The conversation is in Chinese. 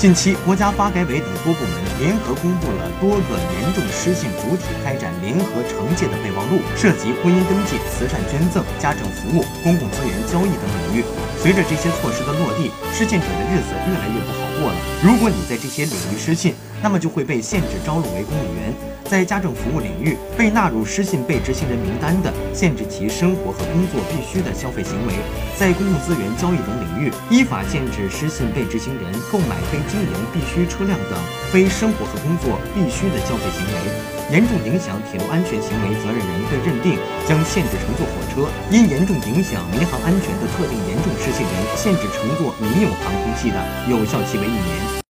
近期，国家发改委等多部门联合公布了多个严重失信主体开展联合惩戒的备忘录，涉及婚姻登记、慈善捐赠、家政服务、公共资源交易等领域。随着这些措施的落地，失信者的日子越来越不好过了。如果你在这些领域失信，那么就会被限制招录为公务员。在家政服务领域被纳入失信被执行人名单的，限制其生活和工作必须的消费行为；在公共资源交易等领域，依法限制失信被执行人购买非经营必需车辆等非生活和工作必须的消费行为。严重影响铁路安全行为责任人被认定，将限制乘坐火车；因严重影响民航安全的特定严重失信人，限制乘坐民用航空器的，有效期为一年。